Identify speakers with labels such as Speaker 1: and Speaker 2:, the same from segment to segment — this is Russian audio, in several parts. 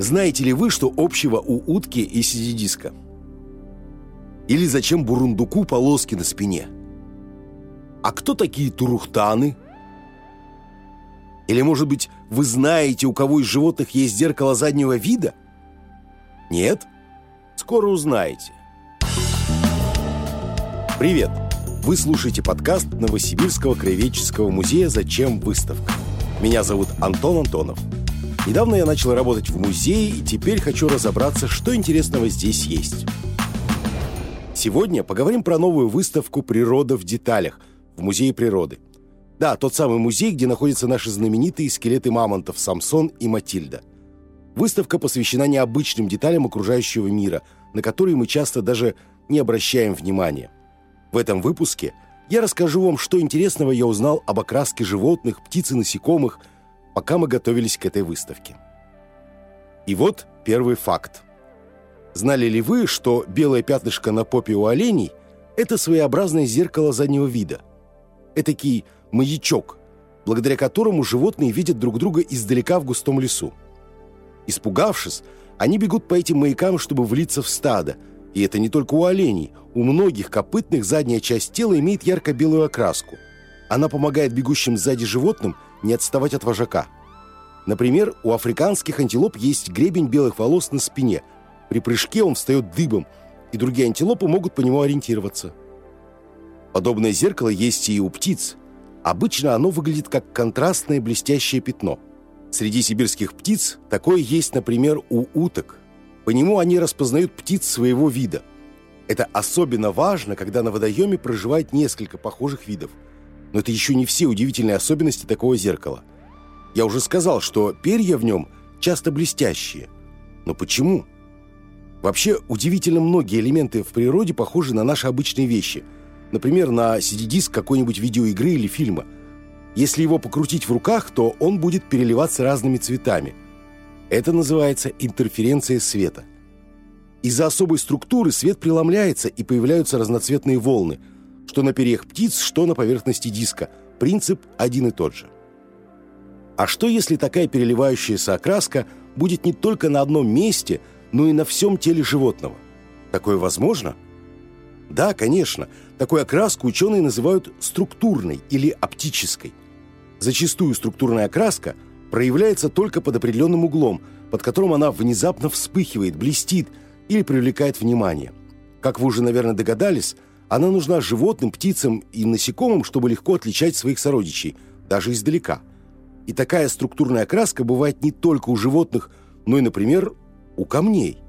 Speaker 1: Знаете ли вы, что общего у утки и сидидиска? Или зачем бурундуку полоски на спине? А кто такие турухтаны? Или, может быть, вы знаете, у кого из животных есть зеркало заднего вида? Нет? Скоро узнаете. Привет! Вы слушаете подкаст Новосибирского краеведческого музея «Зачем выставка?». Меня зовут Антон Антонов. Недавно я начал работать в музее, и теперь хочу разобраться, что интересного здесь есть. Сегодня поговорим про новую выставку «Природа в деталях» в Музее природы. Да, тот самый музей, где находятся наши знаменитые скелеты мамонтов Самсон и Матильда. Выставка посвящена необычным деталям окружающего мира, на которые мы часто даже не обращаем внимания – в этом выпуске я расскажу вам, что интересного я узнал об окраске животных, птиц и насекомых, пока мы готовились к этой выставке. И вот первый факт. Знали ли вы, что белое пятнышко на попе у оленей – это своеобразное зеркало заднего вида? Этакий маячок, благодаря которому животные видят друг друга издалека в густом лесу. Испугавшись, они бегут по этим маякам, чтобы влиться в стадо – и это не только у оленей. У многих копытных задняя часть тела имеет ярко-белую окраску. Она помогает бегущим сзади животным не отставать от вожака. Например, у африканских антилоп есть гребень белых волос на спине. При прыжке он встает дыбом, и другие антилопы могут по нему ориентироваться. Подобное зеркало есть и у птиц. Обычно оно выглядит как контрастное блестящее пятно. Среди сибирских птиц такое есть, например, у уток. По нему они распознают птиц своего вида. Это особенно важно, когда на водоеме проживает несколько похожих видов. Но это еще не все удивительные особенности такого зеркала. Я уже сказал, что перья в нем часто блестящие. Но почему? Вообще, удивительно многие элементы в природе похожи на наши обычные вещи. Например, на CD-диск какой-нибудь видеоигры или фильма. Если его покрутить в руках, то он будет переливаться разными цветами – это называется интерференция света. Из-за особой структуры свет преломляется и появляются разноцветные волны, что на перьях птиц, что на поверхности диска. Принцип один и тот же. А что если такая переливающаяся окраска будет не только на одном месте, но и на всем теле животного? Такое возможно? Да, конечно. Такую окраску ученые называют структурной или оптической. Зачастую структурная окраска – проявляется только под определенным углом, под которым она внезапно вспыхивает, блестит или привлекает внимание. Как вы уже, наверное, догадались, она нужна животным, птицам и насекомым, чтобы легко отличать своих сородичей, даже издалека. И такая структурная окраска бывает не только у животных, но и, например, у камней.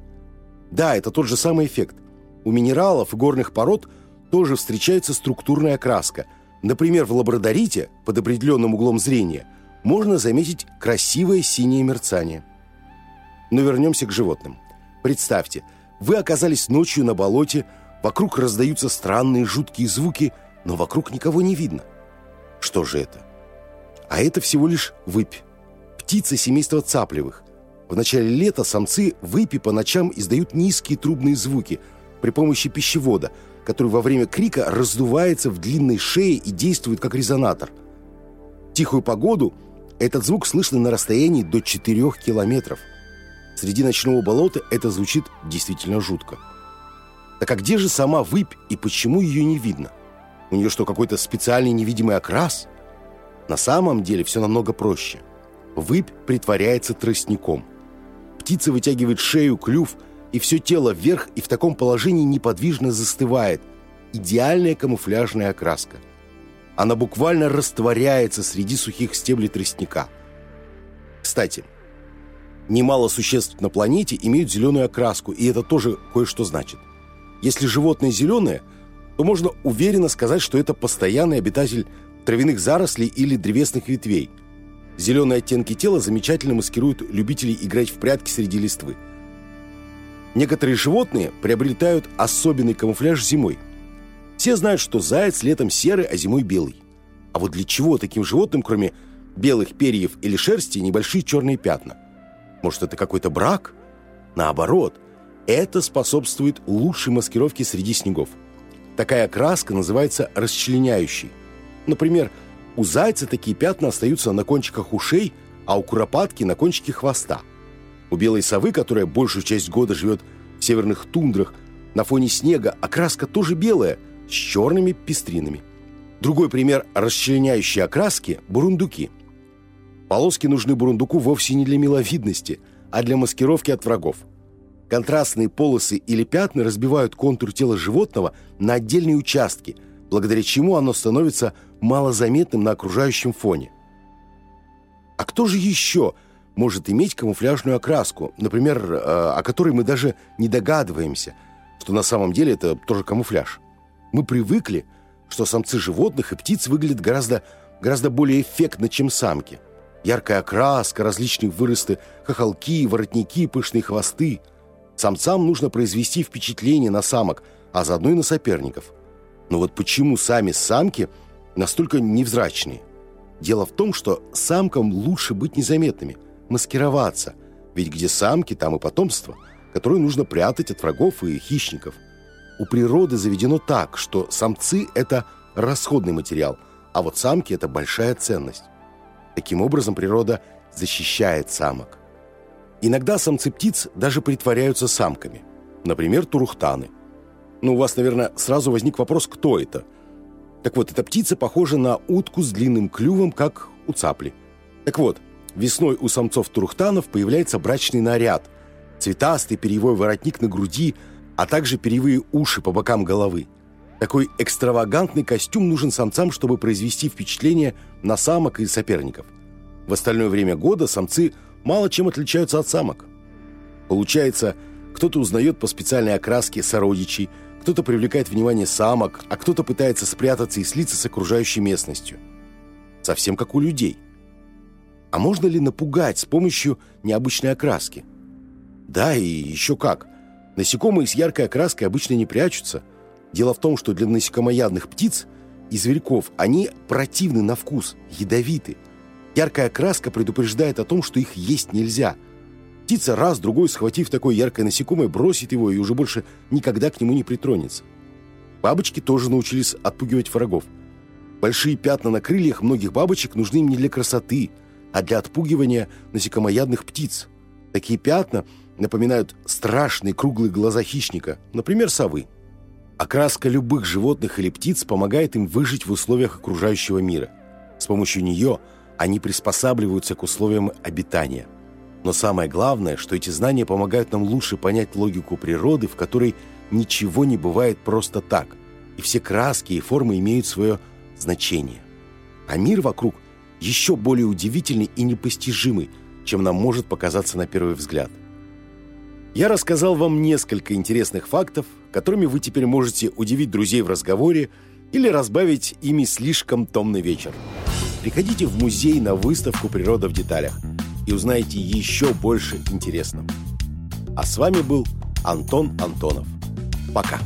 Speaker 1: Да, это тот же самый эффект. У минералов и горных пород тоже встречается структурная окраска. Например, в лабрадорите, под определенным углом зрения – можно заметить красивое синее мерцание. Но вернемся к животным. Представьте, вы оказались ночью на болоте, вокруг раздаются странные жуткие звуки, но вокруг никого не видно. Что же это? А это всего лишь выпь. Птица семейства цаплевых. В начале лета самцы выпи по ночам издают низкие трубные звуки при помощи пищевода, который во время крика раздувается в длинной шее и действует как резонатор. В тихую погоду – этот звук слышно на расстоянии до 4 километров. Среди ночного болота это звучит действительно жутко. Так а где же сама выпь и почему ее не видно? У нее что, какой-то специальный невидимый окрас? На самом деле все намного проще. Выпь притворяется тростником. Птица вытягивает шею, клюв, и все тело вверх и в таком положении неподвижно застывает. Идеальная камуфляжная окраска – она буквально растворяется среди сухих стеблей тростника. Кстати, немало существ на планете имеют зеленую окраску, и это тоже кое-что значит. Если животное зеленое, то можно уверенно сказать, что это постоянный обитатель травяных зарослей или древесных ветвей. Зеленые оттенки тела замечательно маскируют любителей играть в прятки среди листвы. Некоторые животные приобретают особенный камуфляж зимой – все знают, что заяц летом серый, а зимой белый. А вот для чего таким животным, кроме белых перьев или шерсти, небольшие черные пятна? Может, это какой-то брак? Наоборот, это способствует лучшей маскировке среди снегов. Такая окраска называется расчленяющей. Например, у зайца такие пятна остаются на кончиках ушей, а у куропатки на кончике хвоста. У белой совы, которая большую часть года живет в северных тундрах, на фоне снега окраска тоже белая, с черными пестринами. Другой пример расчленяющей окраски – бурундуки. Полоски нужны бурундуку вовсе не для миловидности, а для маскировки от врагов. Контрастные полосы или пятна разбивают контур тела животного на отдельные участки, благодаря чему оно становится малозаметным на окружающем фоне. А кто же еще может иметь камуфляжную окраску, например, э, о которой мы даже не догадываемся, что на самом деле это тоже камуфляж? Мы привыкли – что самцы животных и птиц выглядят гораздо, гораздо более эффектно, чем самки. Яркая окраска, различные выросты, хохолки, воротники, пышные хвосты. Самцам нужно произвести впечатление на самок, а заодно и на соперников. Но вот почему сами самки настолько невзрачные? Дело в том, что самкам лучше быть незаметными, маскироваться. Ведь где самки, там и потомство, которое нужно прятать от врагов и хищников – у природы заведено так, что самцы – это расходный материал, а вот самки – это большая ценность. Таким образом, природа защищает самок. Иногда самцы птиц даже притворяются самками. Например, турухтаны. Ну, у вас, наверное, сразу возник вопрос, кто это? Так вот, эта птица похожа на утку с длинным клювом, как у цапли. Так вот, весной у самцов турухтанов появляется брачный наряд. Цветастый перьевой воротник на груди – а также перьевые уши по бокам головы. Такой экстравагантный костюм нужен самцам, чтобы произвести впечатление на самок и соперников. В остальное время года самцы мало чем отличаются от самок. Получается, кто-то узнает по специальной окраске сородичей, кто-то привлекает внимание самок, а кто-то пытается спрятаться и слиться с окружающей местностью. Совсем как у людей. А можно ли напугать с помощью необычной окраски? Да, и еще как. Насекомые с яркой окраской обычно не прячутся. Дело в том, что для насекомоядных птиц и зверьков они противны на вкус, ядовиты. Яркая окраска предупреждает о том, что их есть нельзя. Птица раз-другой, схватив такое яркое насекомое, бросит его и уже больше никогда к нему не притронется. Бабочки тоже научились отпугивать врагов. Большие пятна на крыльях многих бабочек нужны им не для красоты, а для отпугивания насекомоядных птиц. Такие пятна – напоминают страшные круглые глаза хищника, например, совы. Окраска любых животных или птиц помогает им выжить в условиях окружающего мира. С помощью нее они приспосабливаются к условиям обитания. Но самое главное, что эти знания помогают нам лучше понять логику природы, в которой ничего не бывает просто так, и все краски и формы имеют свое значение. А мир вокруг еще более удивительный и непостижимый, чем нам может показаться на первый взгляд. Я рассказал вам несколько интересных фактов, которыми вы теперь можете удивить друзей в разговоре или разбавить ими слишком томный вечер. Приходите в музей на выставку «Природа в деталях» и узнаете еще больше интересного. А с вами был Антон Антонов. Пока.